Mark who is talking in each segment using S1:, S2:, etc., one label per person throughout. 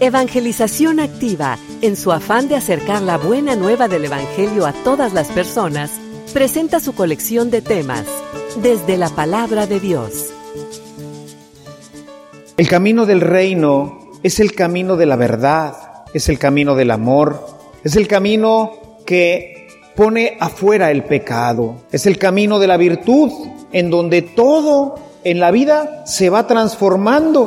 S1: Evangelización Activa, en su afán de acercar la buena nueva del Evangelio a todas las personas, presenta su colección de temas, desde la palabra de Dios.
S2: El camino del reino es el camino de la verdad, es el camino del amor, es el camino que pone afuera el pecado, es el camino de la virtud, en donde todo en la vida se va transformando.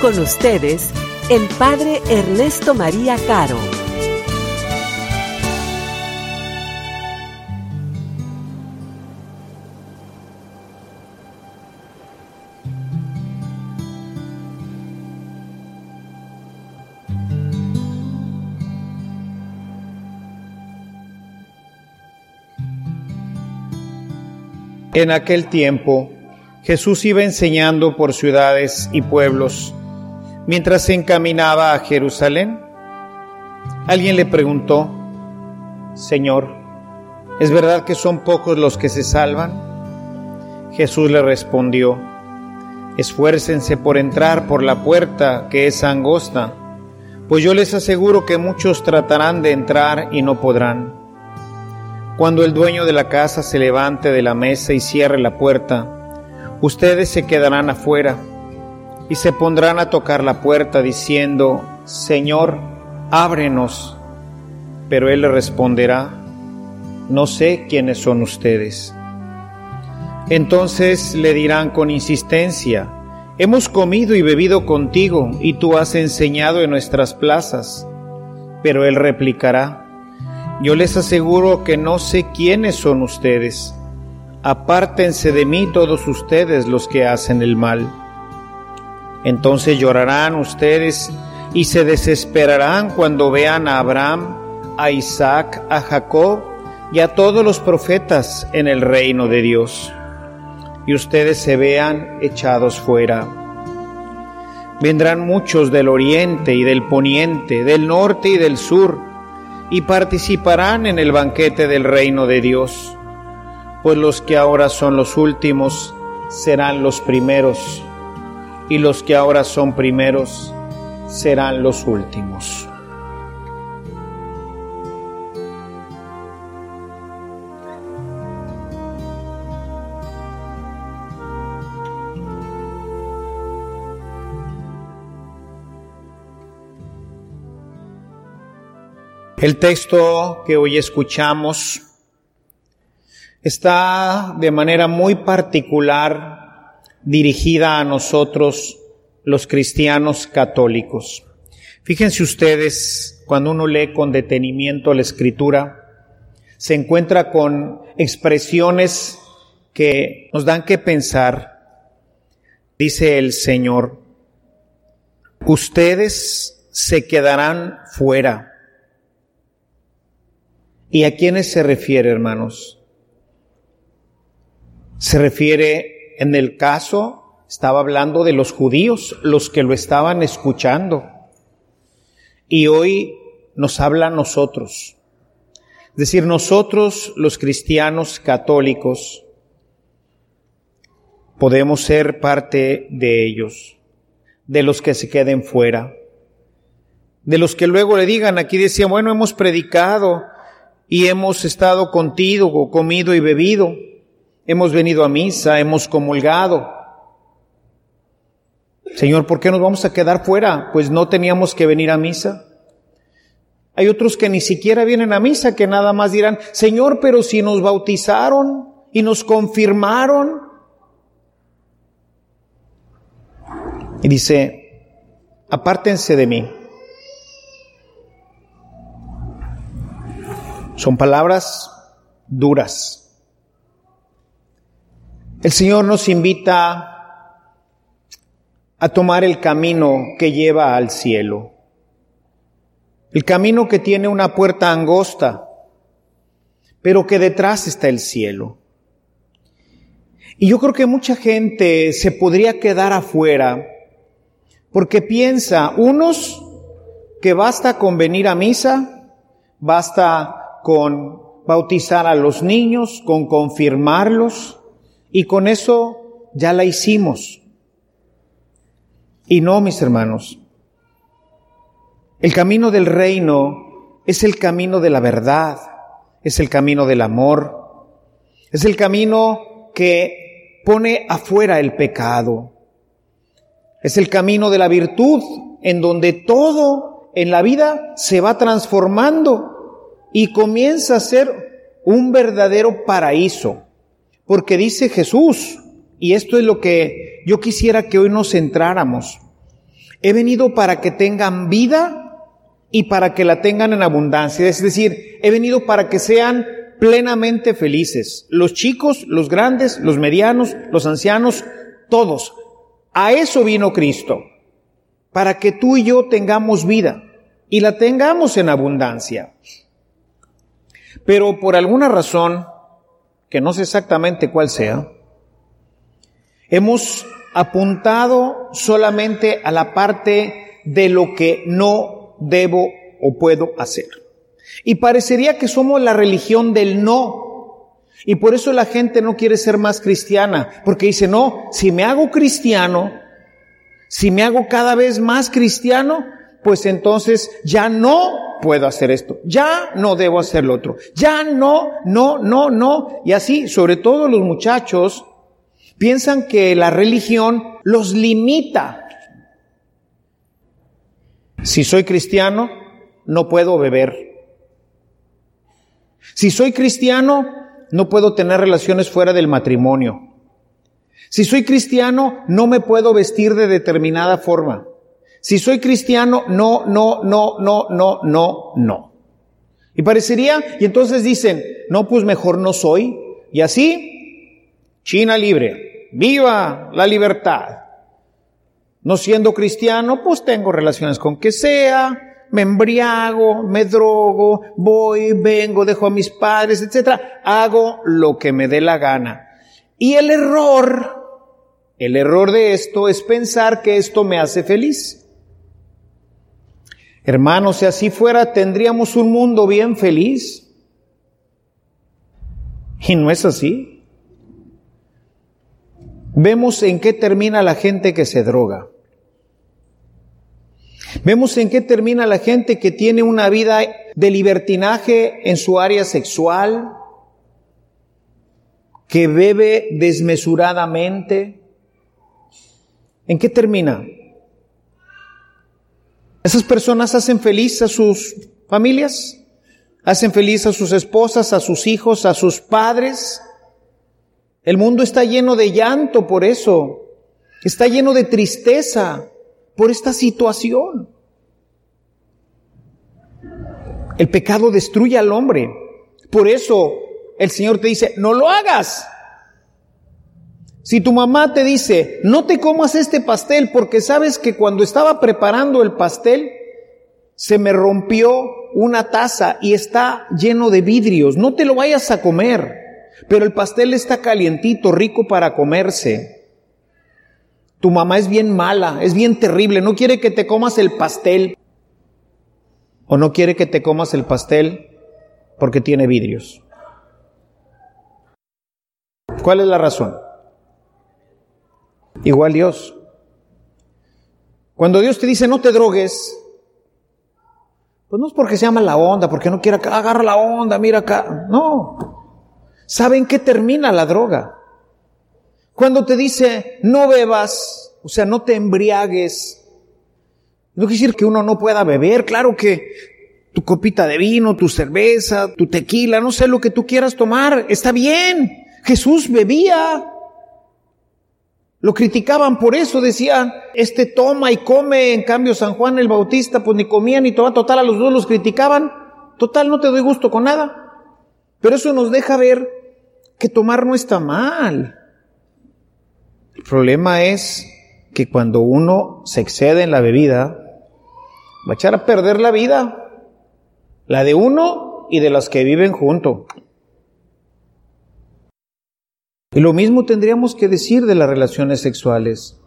S1: Con ustedes, el Padre Ernesto María Caro.
S2: En aquel tiempo, Jesús iba enseñando por ciudades y pueblos mientras se encaminaba a Jerusalén. Alguien le preguntó, Señor, ¿es verdad que son pocos los que se salvan? Jesús le respondió, esfuércense por entrar por la puerta que es angosta, pues yo les aseguro que muchos tratarán de entrar y no podrán. Cuando el dueño de la casa se levante de la mesa y cierre la puerta, ustedes se quedarán afuera y se pondrán a tocar la puerta diciendo, Señor, ábrenos. Pero él responderá, no sé quiénes son ustedes. Entonces le dirán con insistencia, hemos comido y bebido contigo y tú has enseñado en nuestras plazas. Pero él replicará, yo les aseguro que no sé quiénes son ustedes. Apártense de mí todos ustedes los que hacen el mal. Entonces llorarán ustedes y se desesperarán cuando vean a Abraham, a Isaac, a Jacob y a todos los profetas en el reino de Dios. Y ustedes se vean echados fuera. Vendrán muchos del oriente y del poniente, del norte y del sur, y participarán en el banquete del reino de Dios, pues los que ahora son los últimos serán los primeros, y los que ahora son primeros serán los últimos. El texto que hoy escuchamos está de manera muy particular dirigida a nosotros los cristianos católicos. Fíjense ustedes, cuando uno lee con detenimiento la escritura, se encuentra con expresiones que nos dan que pensar. Dice el Señor, ustedes se quedarán fuera ¿Y a quiénes se refiere, hermanos? Se refiere, en el caso, estaba hablando de los judíos, los que lo estaban escuchando. Y hoy nos habla a nosotros. Es decir, nosotros, los cristianos católicos, podemos ser parte de ellos, de los que se queden fuera, de los que luego le digan, aquí decía, bueno, hemos predicado, y hemos estado contigo, comido y bebido, hemos venido a misa, hemos comulgado. Señor, ¿por qué nos vamos a quedar fuera? Pues no teníamos que venir a misa. Hay otros que ni siquiera vienen a misa, que nada más dirán, Señor, pero si nos bautizaron y nos confirmaron. Y dice, apártense de mí. Son palabras duras. El Señor nos invita a tomar el camino que lleva al cielo. El camino que tiene una puerta angosta, pero que detrás está el cielo. Y yo creo que mucha gente se podría quedar afuera porque piensa, unos, que basta con venir a misa, basta con bautizar a los niños, con confirmarlos, y con eso ya la hicimos. Y no, mis hermanos, el camino del reino es el camino de la verdad, es el camino del amor, es el camino que pone afuera el pecado, es el camino de la virtud en donde todo en la vida se va transformando y comienza a ser un verdadero paraíso. Porque dice Jesús, y esto es lo que yo quisiera que hoy nos centráramos, he venido para que tengan vida y para que la tengan en abundancia. Es decir, he venido para que sean plenamente felices. Los chicos, los grandes, los medianos, los ancianos, todos. A eso vino Cristo, para que tú y yo tengamos vida y la tengamos en abundancia. Pero por alguna razón, que no sé exactamente cuál sea, hemos apuntado solamente a la parte de lo que no debo o puedo hacer. Y parecería que somos la religión del no, y por eso la gente no quiere ser más cristiana, porque dice, no, si me hago cristiano, si me hago cada vez más cristiano, pues entonces ya no puedo hacer esto, ya no debo hacer lo otro, ya no, no, no, no. Y así, sobre todo los muchachos, piensan que la religión los limita. Si soy cristiano, no puedo beber. Si soy cristiano, no puedo tener relaciones fuera del matrimonio. Si soy cristiano, no me puedo vestir de determinada forma. Si soy cristiano, no, no, no, no, no, no, no. Y parecería, y entonces dicen, no, pues mejor no soy. Y así, China libre, viva la libertad. No siendo cristiano, pues tengo relaciones con que sea, me embriago, me drogo, voy, vengo, dejo a mis padres, etcétera, hago lo que me dé la gana. Y el error, el error de esto es pensar que esto me hace feliz. Hermanos, si así fuera, tendríamos un mundo bien feliz. Y no es así. Vemos en qué termina la gente que se droga. Vemos en qué termina la gente que tiene una vida de libertinaje en su área sexual, que bebe desmesuradamente. ¿En qué termina? Esas personas hacen feliz a sus familias, hacen feliz a sus esposas, a sus hijos, a sus padres. El mundo está lleno de llanto por eso, está lleno de tristeza por esta situación. El pecado destruye al hombre. Por eso el Señor te dice, no lo hagas. Si tu mamá te dice, no te comas este pastel porque sabes que cuando estaba preparando el pastel, se me rompió una taza y está lleno de vidrios, no te lo vayas a comer, pero el pastel está calientito, rico para comerse. Tu mamá es bien mala, es bien terrible, no quiere que te comas el pastel. O no quiere que te comas el pastel porque tiene vidrios. ¿Cuál es la razón? Igual Dios. Cuando Dios te dice no te drogues, pues no es porque se llama la onda, porque no quiera agarra la onda, mira acá. No. ¿Saben qué termina la droga? Cuando te dice, no bebas, o sea, no te embriagues. No quiere decir que uno no pueda beber, claro que tu copita de vino, tu cerveza, tu tequila, no sé lo que tú quieras tomar, está bien. Jesús bebía. Lo criticaban por eso, decían, este toma y come, en cambio San Juan el Bautista pues ni comía ni tomaba, total a los dos los criticaban, total no te doy gusto con nada. Pero eso nos deja ver que tomar no está mal. problema es que cuando uno se excede en la bebida, va a echar a perder la vida, la de uno y de las que viven junto. Y lo mismo tendríamos que decir de las relaciones sexuales.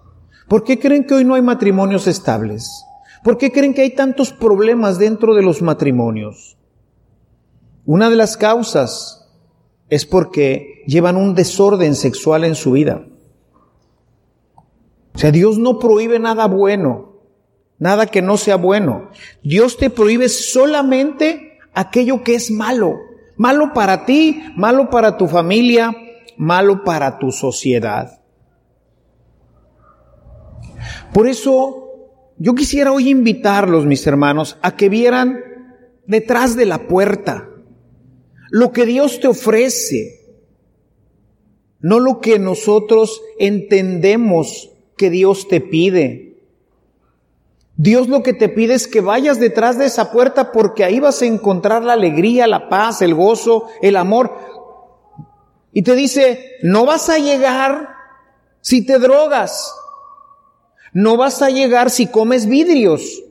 S2: ¿Por qué creen que hoy no hay matrimonios estables? ¿Por qué creen que hay tantos problemas dentro de los matrimonios? Una de las causas es porque llevan un desorden sexual en su vida. O sea, Dios no prohíbe nada bueno, nada que no sea bueno. Dios te prohíbe solamente aquello que es malo. Malo para ti, malo para tu familia, malo para tu sociedad. Por eso yo quisiera hoy invitarlos, mis hermanos, a que vieran detrás de la puerta lo que Dios te ofrece, no lo que nosotros entendemos que Dios te pide. Dios lo que te pide es que vayas detrás de esa puerta porque ahí vas a encontrar la alegría, la paz, el gozo, el amor. Y te dice, no vas a llegar si te drogas. No vas a llegar si comes vidrios.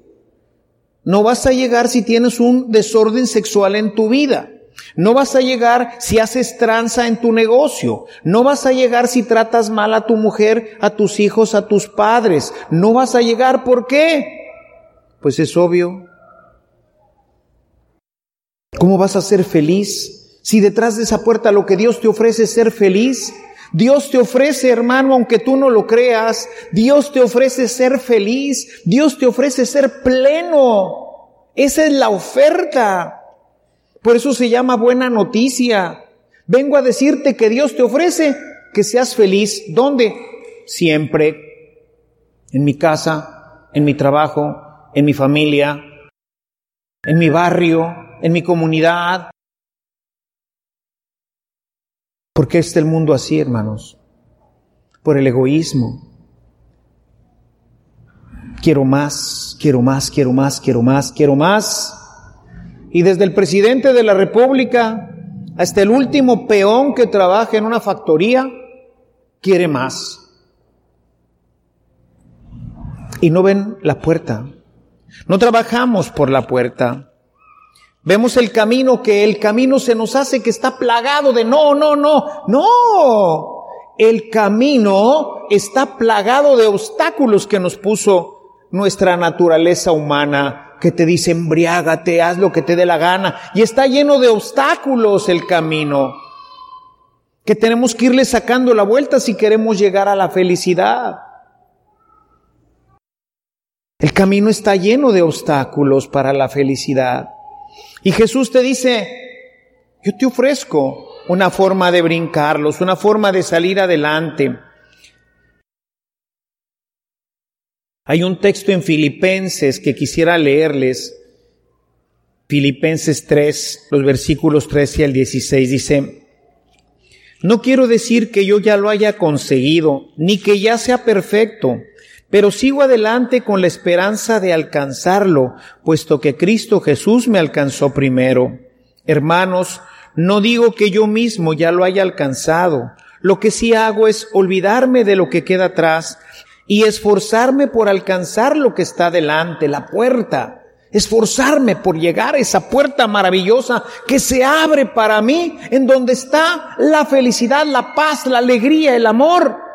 S2: No vas a llegar si tienes un desorden sexual en tu vida. No vas a llegar si haces tranza en tu negocio. No vas a llegar si tratas mal a tu mujer, a tus hijos, a tus padres. No vas a llegar, ¿por qué? Pues es obvio. ¿Cómo vas a ser feliz si detrás de esa puerta lo que Dios te ofrece es ser feliz? Dios te ofrece, hermano, aunque tú no lo creas, Dios te ofrece ser feliz, Dios te ofrece ser pleno. Esa es la oferta. Por eso se llama buena noticia. Vengo a decirte que Dios te ofrece que seas feliz. ¿Dónde? Siempre. En mi casa, en mi trabajo, en mi familia, en mi barrio, en mi comunidad, ¿Por qué está el mundo así, hermanos? Por el egoísmo. Quiero más, quiero más, quiero más, quiero más, quiero más. Y desde el presidente de la República hasta el último peón que trabaja en una factoría, quiere más. Y no ven la puerta. No trabajamos por la puerta. Vemos el camino que el camino se nos hace que está plagado de no, no, no, no. El camino está plagado de obstáculos que nos puso nuestra naturaleza humana, que te dice embriágate, haz lo que te dé la gana. Y está lleno de obstáculos el camino, que tenemos que irle sacando la vuelta si queremos llegar a la felicidad. El camino está lleno de obstáculos para la felicidad. Y Jesús te dice, yo te ofrezco una forma de brincarlos, una forma de salir adelante. Hay un texto en Filipenses que quisiera leerles. Filipenses 3, los versículos 13 al 16 dice, no quiero decir que yo ya lo haya conseguido, ni que ya sea perfecto, pero sigo adelante con la esperanza de alcanzarlo, puesto que Cristo Jesús me alcanzó primero. Hermanos, no digo que yo mismo ya lo haya alcanzado. Lo que sí hago es olvidarme de lo que queda atrás y esforzarme por alcanzar lo que está delante, la puerta. Esforzarme por llegar a esa puerta maravillosa que se abre para mí, en donde está la felicidad, la paz, la alegría, el amor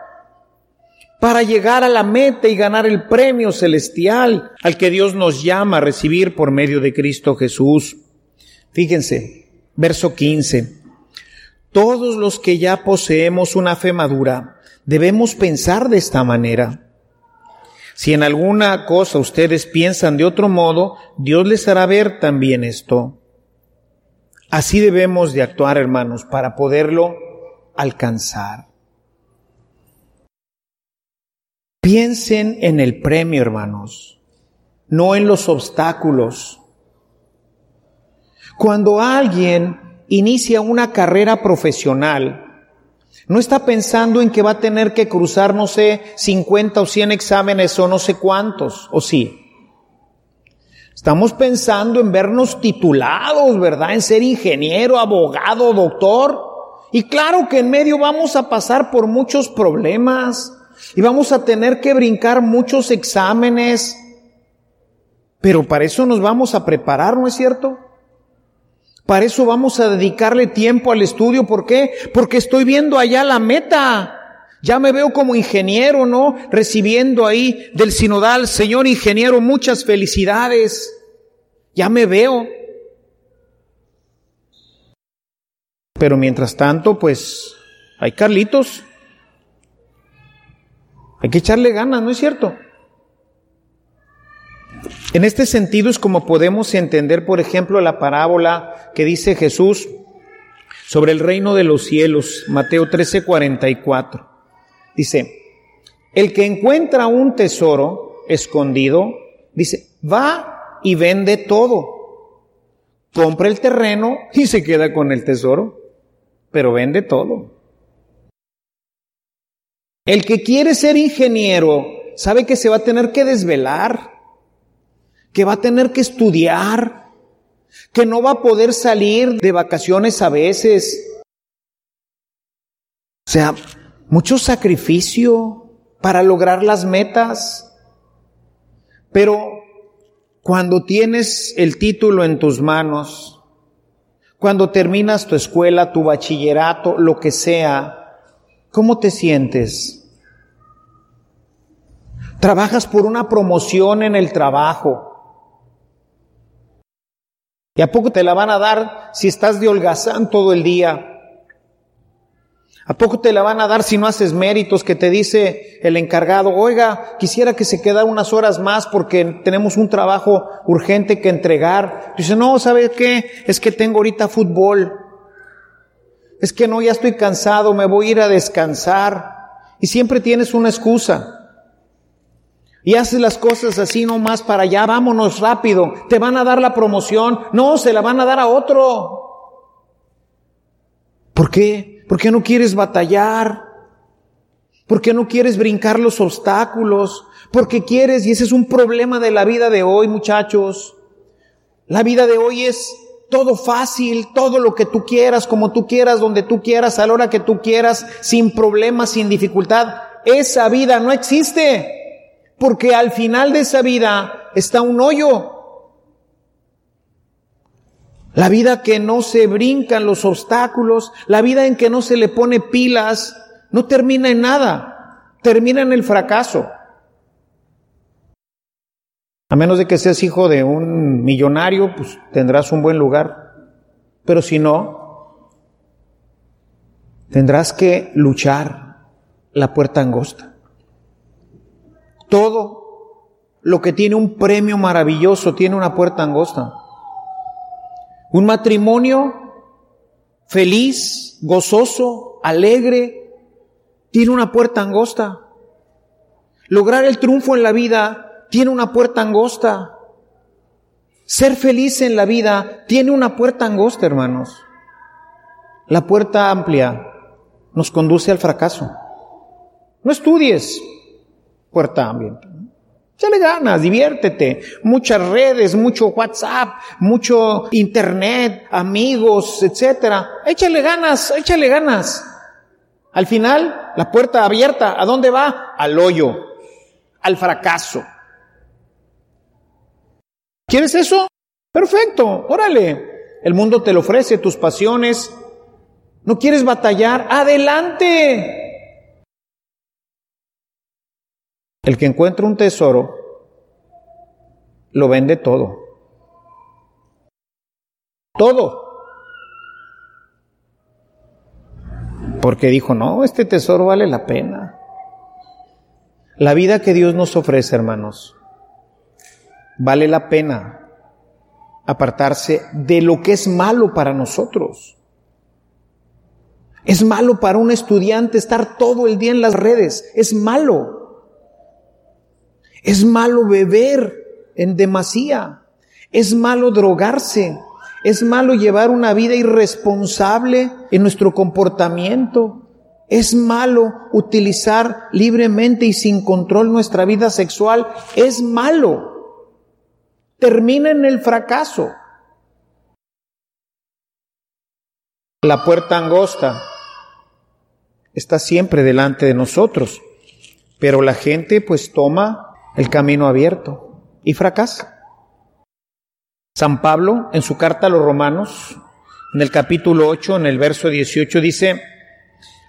S2: para llegar a la meta y ganar el premio celestial al que Dios nos llama a recibir por medio de Cristo Jesús. Fíjense, verso 15. Todos los que ya poseemos una fe madura debemos pensar de esta manera. Si en alguna cosa ustedes piensan de otro modo, Dios les hará ver también esto. Así debemos de actuar, hermanos, para poderlo alcanzar. Piensen en el premio, hermanos, no en los obstáculos. Cuando alguien inicia una carrera profesional, no está pensando en que va a tener que cruzar, no sé, 50 o 100 exámenes o no sé cuántos, o sí. Estamos pensando en vernos titulados, ¿verdad? En ser ingeniero, abogado, doctor. Y claro que en medio vamos a pasar por muchos problemas y vamos a tener que brincar muchos exámenes, pero para eso nos vamos a preparar, ¿no es cierto? Para eso vamos a dedicarle tiempo al estudio. ¿Por qué? Porque estoy viendo allá la meta. Ya me veo como ingeniero, ¿no? Recibiendo ahí del sinodal, señor ingeniero, muchas felicidades. Ya me veo. Pero mientras tanto, pues, hay Carlitos. Hay que echarle ganas, ¿no es cierto? En este sentido es como podemos entender, por ejemplo, la parábola que dice Jesús sobre el reino de los cielos, Mateo 13, 44. Dice, el que encuentra un tesoro escondido, dice, va y vende todo. Compra el terreno y se queda con el tesoro, pero vende todo. El que quiere ser ingeniero sabe que se va a tener que desvelar, que va a tener que estudiar, que no va a poder salir de vacaciones a veces. O sea, mucho sacrificio para lograr las metas. Pero cuando tienes el título en tus manos, cuando terminas tu escuela, tu bachillerato, lo que sea, ¿cómo te sientes? Trabajas por una promoción en el trabajo. ¿Y a poco te la van a dar si estás de holgazán todo el día? ¿A poco te la van a dar si no haces méritos que te dice el encargado, oiga, quisiera que se quedara unas horas más porque tenemos un trabajo urgente que entregar? Dice, no, ¿sabe qué? Es que tengo ahorita fútbol. Es que no, ya estoy cansado, me voy a ir a descansar. Y siempre tienes una excusa. Y haces las cosas así nomás para allá, vámonos rápido. Te van a dar la promoción. No, se la van a dar a otro. ¿Por qué? ¿Por qué no quieres batallar? ¿Por qué no quieres brincar los obstáculos? Porque quieres, y ese es un problema de la vida de hoy, muchachos. La vida de hoy es todo fácil, todo lo que tú quieras, como tú quieras, donde tú quieras, a la hora que tú quieras, sin problemas, sin dificultad. Esa vida no existe. Porque al final de esa vida está un hoyo. La vida que no se brincan los obstáculos, la vida en que no se le pone pilas, no termina en nada, termina en el fracaso. A menos de que seas hijo de un millonario, pues tendrás un buen lugar. Pero si no, tendrás que luchar la puerta angosta. Todo lo que tiene un premio maravilloso tiene una puerta angosta. Un matrimonio feliz, gozoso, alegre, tiene una puerta angosta. Lograr el triunfo en la vida tiene una puerta angosta. Ser feliz en la vida tiene una puerta angosta, hermanos. La puerta amplia nos conduce al fracaso. No estudies puerta amplia. Échale ganas, diviértete. Muchas redes, mucho WhatsApp, mucho internet, amigos, etcétera. Échale ganas, échale ganas. Al final, la puerta abierta, ¿a dónde va? Al hoyo, al fracaso. ¿Quieres eso? Perfecto, órale. El mundo te lo ofrece, tus pasiones. ¿No quieres batallar? Adelante. El que encuentra un tesoro, lo vende todo. Todo. Porque dijo, no, este tesoro vale la pena. La vida que Dios nos ofrece, hermanos, vale la pena apartarse de lo que es malo para nosotros. Es malo para un estudiante estar todo el día en las redes. Es malo. Es malo beber en demasía. Es malo drogarse. Es malo llevar una vida irresponsable en nuestro comportamiento. Es malo utilizar libremente y sin control nuestra vida sexual. Es malo. Termina en el fracaso. La puerta angosta está siempre delante de nosotros. Pero la gente pues toma el camino abierto y fracasa. San Pablo, en su carta a los romanos, en el capítulo 8, en el verso 18, dice,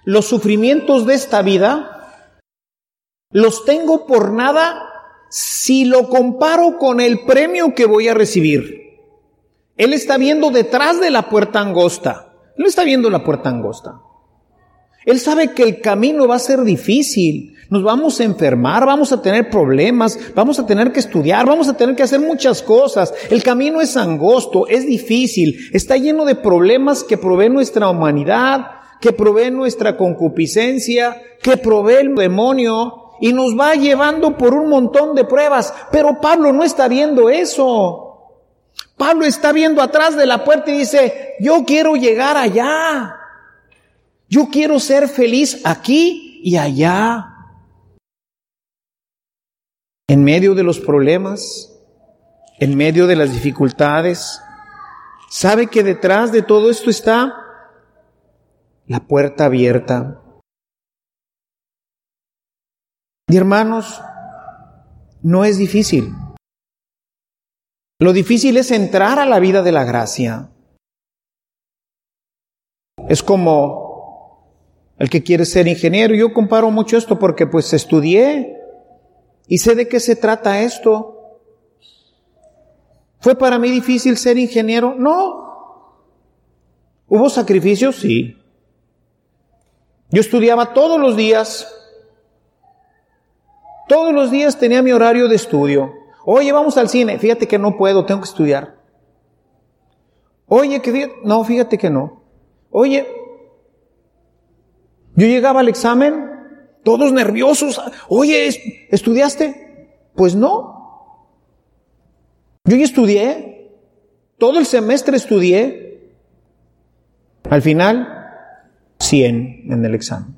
S2: los sufrimientos de esta vida los tengo por nada si lo comparo con el premio que voy a recibir. Él está viendo detrás de la puerta angosta. Él no está viendo la puerta angosta. Él sabe que el camino va a ser difícil. Nos vamos a enfermar, vamos a tener problemas, vamos a tener que estudiar, vamos a tener que hacer muchas cosas. El camino es angosto, es difícil, está lleno de problemas que provee nuestra humanidad, que provee nuestra concupiscencia, que provee el demonio y nos va llevando por un montón de pruebas. Pero Pablo no está viendo eso. Pablo está viendo atrás de la puerta y dice, yo quiero llegar allá. Yo quiero ser feliz aquí y allá. En medio de los problemas, en medio de las dificultades, sabe que detrás de todo esto está la puerta abierta. Y hermanos, no es difícil. Lo difícil es entrar a la vida de la gracia. Es como el que quiere ser ingeniero. Yo comparo mucho esto porque pues estudié y sé de qué se trata esto. ¿Fue para mí difícil ser ingeniero? No. ¿Hubo sacrificios? Sí. Yo estudiaba todos los días. Todos los días tenía mi horario de estudio. Oye, vamos al cine. Fíjate que no puedo, tengo que estudiar. Oye, que no, fíjate que no. Oye, yo llegaba al examen, todos nerviosos. Oye, ¿estudiaste? Pues no. Yo ya estudié. Todo el semestre estudié. Al final, 100 en el examen.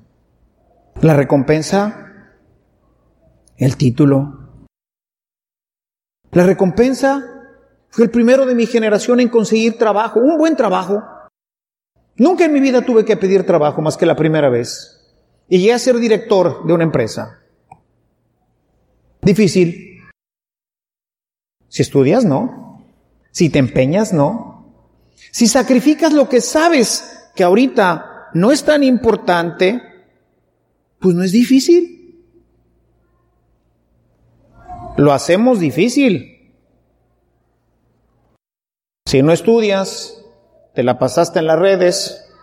S2: La recompensa, el título, la recompensa fue el primero de mi generación en conseguir trabajo, un buen trabajo. Nunca en mi vida tuve que pedir trabajo más que la primera vez. Y llegué a ser director de una empresa. Difícil. Si estudias, no. Si te empeñas, no. Si sacrificas lo que sabes que ahorita no es tan importante, pues no es difícil. Lo hacemos difícil. Si no estudias, te la pasaste en las redes,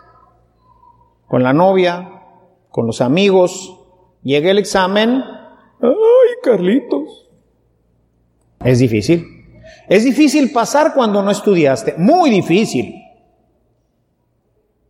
S2: con la novia, con los amigos, llega el examen, ¡ay, Carlitos! Es difícil. Es difícil pasar cuando no estudiaste, muy difícil.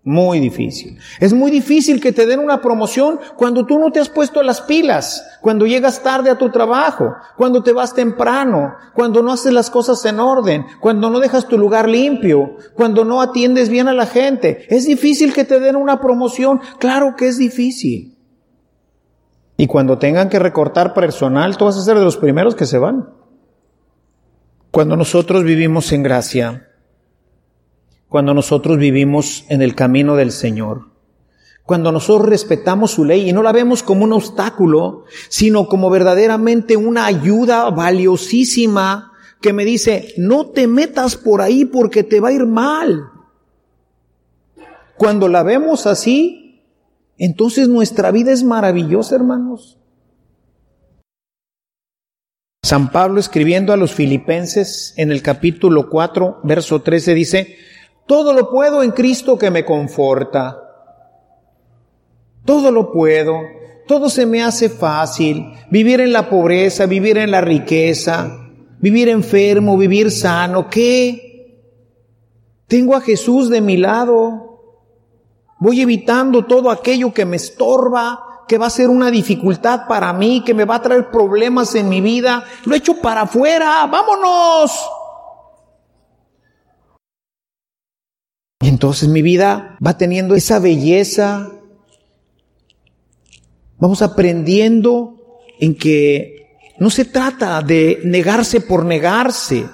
S2: Muy difícil. Es muy difícil que te den una promoción cuando tú no te has puesto las pilas, cuando llegas tarde a tu trabajo, cuando te vas temprano, cuando no haces las cosas en orden, cuando no dejas tu lugar limpio, cuando no atiendes bien a la gente. Es difícil que te den una promoción. Claro que es difícil. Y cuando tengan que recortar personal, tú vas a ser de los primeros que se van. Cuando nosotros vivimos en gracia, cuando nosotros vivimos en el camino del Señor. Cuando nosotros respetamos su ley y no la vemos como un obstáculo, sino como verdaderamente una ayuda valiosísima que me dice, no te metas por ahí porque te va a ir mal. Cuando la vemos así, entonces nuestra vida es maravillosa, hermanos. San Pablo escribiendo a los filipenses en el capítulo 4, verso 13 dice, todo lo puedo en Cristo que me conforta. Todo lo puedo. Todo se me hace fácil. Vivir en la pobreza, vivir en la riqueza, vivir enfermo, vivir sano. ¿Qué? Tengo a Jesús de mi lado. Voy evitando todo aquello que me estorba, que va a ser una dificultad para mí, que me va a traer problemas en mi vida. Lo echo para afuera. Vámonos. Y entonces mi vida va teniendo esa belleza. Vamos aprendiendo en que no se trata de negarse por negarse.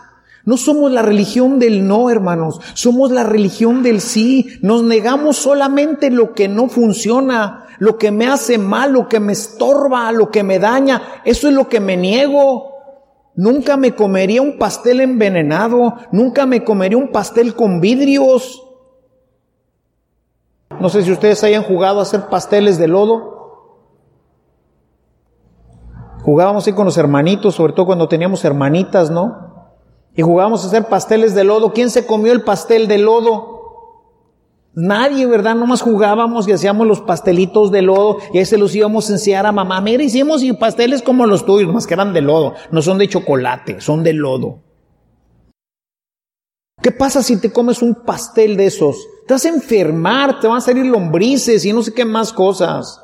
S2: No somos la religión del no, hermanos, somos la religión del sí. Nos negamos solamente lo que no funciona, lo que me hace mal, lo que me estorba, lo que me daña. Eso es lo que me niego. Nunca me comería un pastel envenenado, nunca me comería un pastel con vidrios. No sé si ustedes hayan jugado a hacer pasteles de lodo. Jugábamos así con los hermanitos, sobre todo cuando teníamos hermanitas, ¿no? Y jugábamos a hacer pasteles de lodo. ¿Quién se comió el pastel de lodo? Nadie, ¿verdad? Nomás jugábamos y hacíamos los pastelitos de lodo y ahí se los íbamos a enseñar a mamá. Mira, hicimos pasteles como los tuyos, más que eran de lodo. No son de chocolate, son de lodo. ¿Qué pasa si te comes un pastel de esos? Te vas a enfermar, te van a salir lombrices y no sé qué más cosas.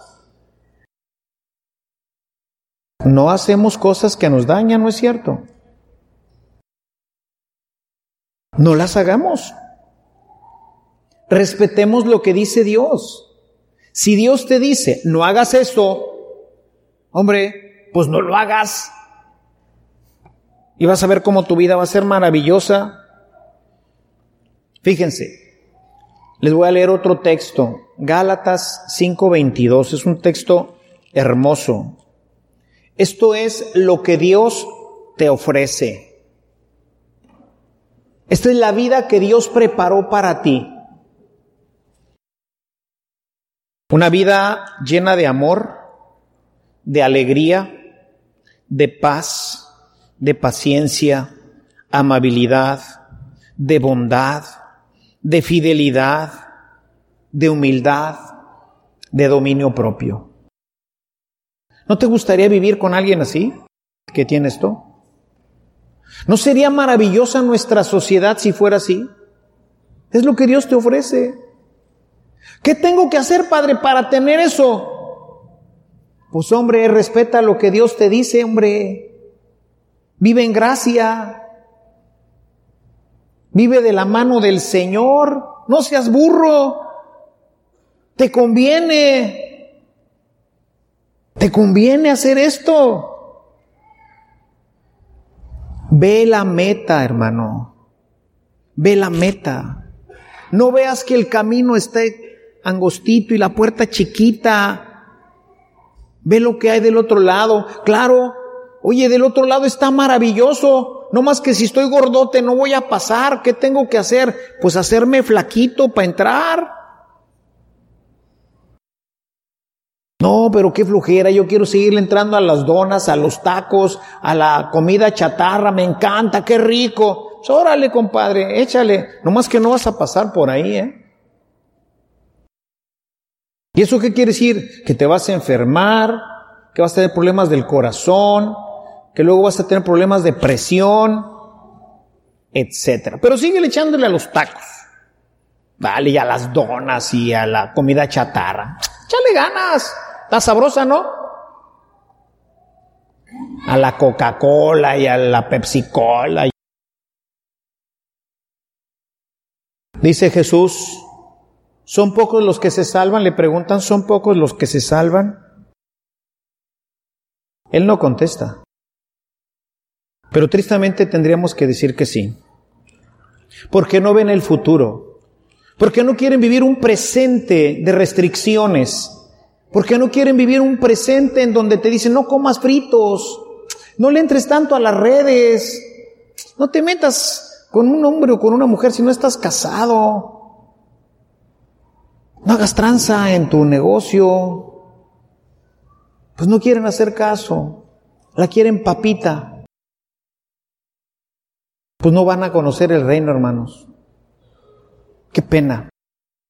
S2: No hacemos cosas que nos dañan, ¿no es cierto? No las hagamos. Respetemos lo que dice Dios. Si Dios te dice, no hagas esto, hombre, pues no lo hagas. Y vas a ver cómo tu vida va a ser maravillosa. Fíjense, les voy a leer otro texto, Gálatas 5:22, es un texto hermoso. Esto es lo que Dios te ofrece. Esta es la vida que Dios preparó para ti. Una vida llena de amor, de alegría, de paz, de paciencia, amabilidad, de bondad, de fidelidad, de humildad, de dominio propio. ¿No te gustaría vivir con alguien así que tiene esto? ¿No sería maravillosa nuestra sociedad si fuera así? Es lo que Dios te ofrece. ¿Qué tengo que hacer, Padre, para tener eso? Pues hombre, respeta lo que Dios te dice, hombre. Vive en gracia. Vive de la mano del Señor. No seas burro. Te conviene. ¿Te conviene hacer esto? Ve la meta, hermano. Ve la meta. No veas que el camino está angostito y la puerta chiquita. Ve lo que hay del otro lado. Claro, oye, del otro lado está maravilloso. No más que si estoy gordote no voy a pasar. ¿Qué tengo que hacer? Pues hacerme flaquito para entrar. No, pero qué flujera, yo quiero seguirle entrando a las donas, a los tacos, a la comida chatarra, me encanta, qué rico. Pues órale, compadre, échale. Nomás que no vas a pasar por ahí, ¿eh? ¿Y eso qué quiere decir? Que te vas a enfermar, que vas a tener problemas del corazón, que luego vas a tener problemas de presión, etcétera. Pero sigue echándole a los tacos. Vale, y a las donas y a la comida chatarra. Échale ganas. Está sabrosa, ¿no? A la Coca-Cola y a la Pepsi-Cola. Dice Jesús, ¿son pocos los que se salvan? Le preguntan, ¿son pocos los que se salvan? Él no contesta. Pero tristemente tendríamos que decir que sí. Porque no ven el futuro. Porque no quieren vivir un presente de restricciones porque no quieren vivir un presente en donde te dicen, no comas fritos, no le entres tanto a las redes, no te metas con un hombre o con una mujer si no estás casado, no hagas tranza en tu negocio. Pues no quieren hacer caso, la quieren papita. Pues no van a conocer el reino, hermanos. Qué pena.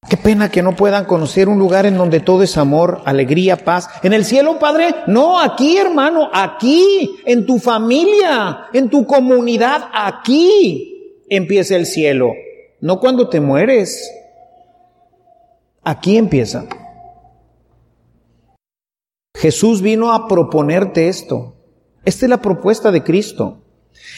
S2: Qué pena que no puedan conocer un lugar en donde todo es amor, alegría, paz. ¿En el cielo, Padre? No, aquí, hermano, aquí, en tu familia, en tu comunidad, aquí empieza el cielo. No cuando te mueres. Aquí empieza. Jesús vino a proponerte esto. Esta es la propuesta de Cristo.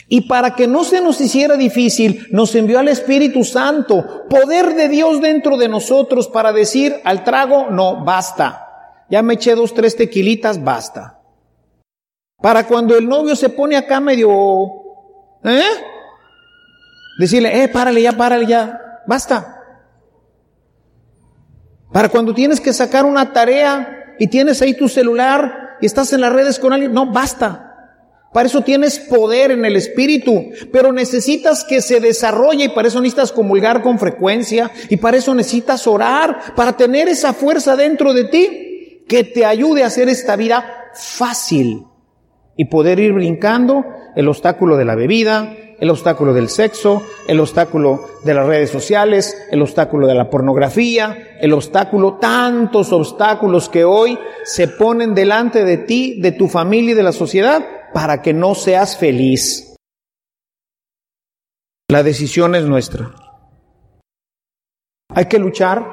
S2: Y para que no se nos hiciera difícil, nos envió al Espíritu Santo, poder de Dios dentro de nosotros para decir al trago, no, basta. Ya me eché dos, tres tequilitas, basta. Para cuando el novio se pone acá medio, ¿eh? Decirle, eh, párale ya, párale ya, basta. Para cuando tienes que sacar una tarea y tienes ahí tu celular y estás en las redes con alguien, no, basta. Para eso tienes poder en el espíritu, pero necesitas que se desarrolle y para eso necesitas comulgar con frecuencia y para eso necesitas orar, para tener esa fuerza dentro de ti que te ayude a hacer esta vida fácil y poder ir brincando el obstáculo de la bebida, el obstáculo del sexo, el obstáculo de las redes sociales, el obstáculo de la pornografía, el obstáculo, tantos obstáculos que hoy se ponen delante de ti, de tu familia y de la sociedad para que no seas feliz. La decisión es nuestra. ¿Hay que luchar?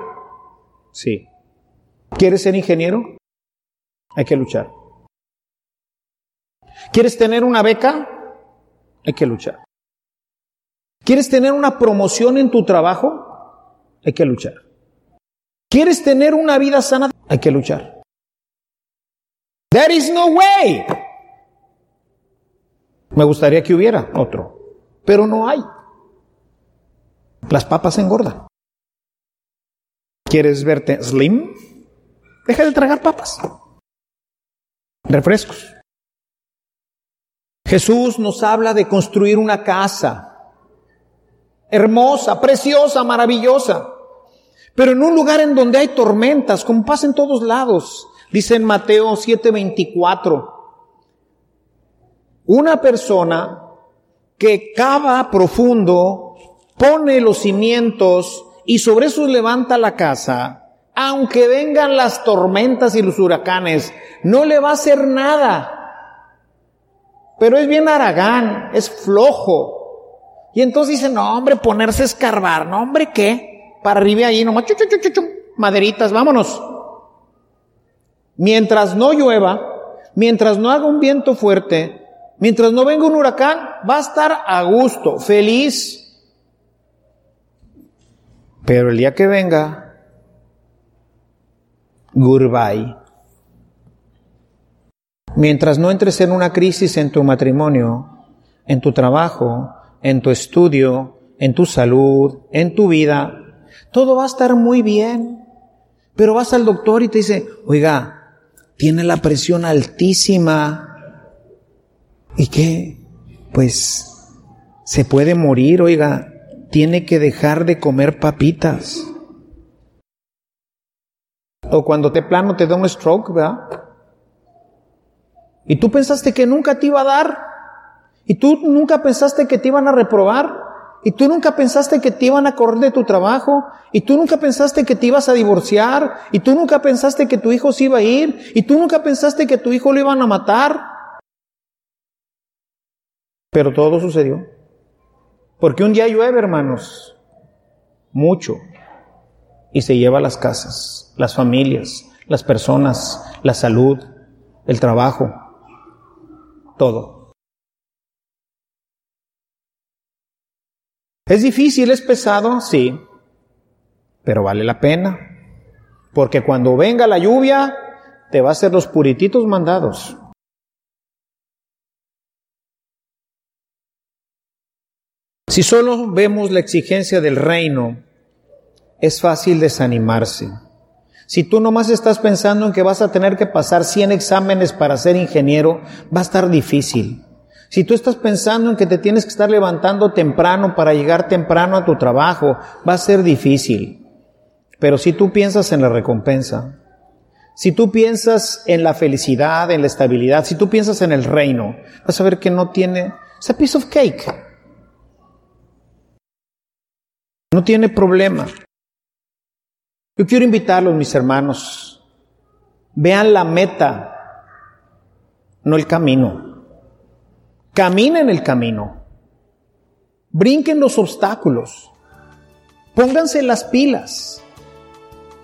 S2: Sí. ¿Quieres ser ingeniero? Hay que luchar. ¿Quieres tener una beca? Hay que luchar. ¿Quieres tener una promoción en tu trabajo? Hay que luchar. ¿Quieres tener una vida sana? Hay que luchar. There is no way. Me gustaría que hubiera otro, pero no hay. Las papas engordan. ¿Quieres verte slim? Deja de tragar papas. Refrescos. Jesús nos habla de construir una casa hermosa, preciosa, maravillosa, pero en un lugar en donde hay tormentas, como pasa en todos lados. Dice en Mateo 7:24, una persona que cava profundo, pone los cimientos y sobre eso levanta la casa, aunque vengan las tormentas y los huracanes, no le va a hacer nada. Pero es bien aragán, es flojo, y entonces dicen, no, hombre, ponerse a escarbar, no, hombre, ¿qué? Para arriba ahí, nomás, chu, chu, chu, chu, maderitas, vámonos. Mientras no llueva, mientras no haga un viento fuerte, mientras no venga un huracán, va a estar a gusto, feliz. Pero el día que venga, goodbye. Mientras no entres en una crisis en tu matrimonio, en tu trabajo, en tu estudio, en tu salud, en tu vida, todo va a estar muy bien. Pero vas al doctor y te dice, oiga, tiene la presión altísima. ¿Y qué? Pues se puede morir, oiga, tiene que dejar de comer papitas. O cuando te plano te da un stroke, ¿verdad? Y tú pensaste que nunca te iba a dar. Y tú nunca pensaste que te iban a reprobar. Y tú nunca pensaste que te iban a correr de tu trabajo. Y tú nunca pensaste que te ibas a divorciar. Y tú nunca pensaste que tu hijo se iba a ir. Y tú nunca pensaste que tu hijo lo iban a matar. Pero todo sucedió. Porque un día llueve, hermanos. Mucho. Y se lleva las casas, las familias, las personas, la salud, el trabajo. Todo. ¿Es difícil, es pesado? Sí, pero vale la pena. Porque cuando venga la lluvia, te va a hacer los purititos mandados. Si solo vemos la exigencia del reino, es fácil desanimarse. Si tú nomás estás pensando en que vas a tener que pasar 100 exámenes para ser ingeniero, va a estar difícil. Si tú estás pensando en que te tienes que estar levantando temprano para llegar temprano a tu trabajo, va a ser difícil. Pero si tú piensas en la recompensa, si tú piensas en la felicidad, en la estabilidad, si tú piensas en el reino, vas a ver que no tiene, es a piece of cake. No tiene problema. Yo quiero invitarlos, mis hermanos, vean la meta, no el camino. Caminen el camino. Brinquen los obstáculos. Pónganse las pilas.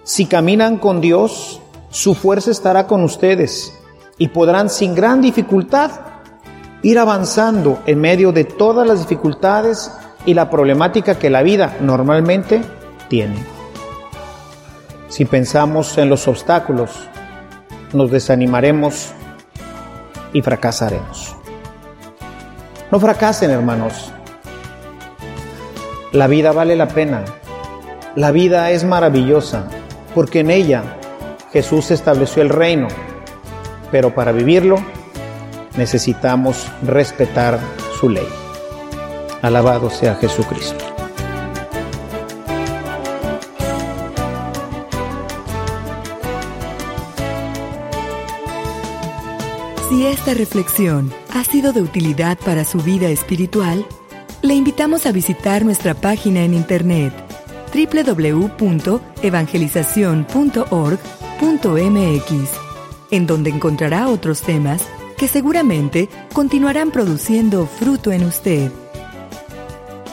S2: Si caminan con Dios, su fuerza estará con ustedes y podrán sin gran dificultad ir avanzando en medio de todas las dificultades y la problemática que la vida normalmente tiene. Si pensamos en los obstáculos, nos desanimaremos y fracasaremos. No fracasen, hermanos. La vida vale la pena. La vida es maravillosa porque en ella Jesús estableció el reino. Pero para vivirlo necesitamos respetar su ley. Alabado sea Jesucristo.
S3: Si esta reflexión ha sido de utilidad para su vida espiritual, le invitamos a visitar nuestra página en internet www.evangelizacion.org.mx, en donde encontrará otros temas que seguramente continuarán produciendo fruto en usted.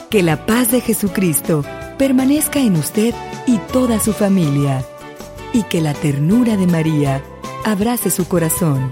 S3: Que la paz de Jesucristo permanezca en usted y toda su familia, y que la ternura de María abrace su corazón.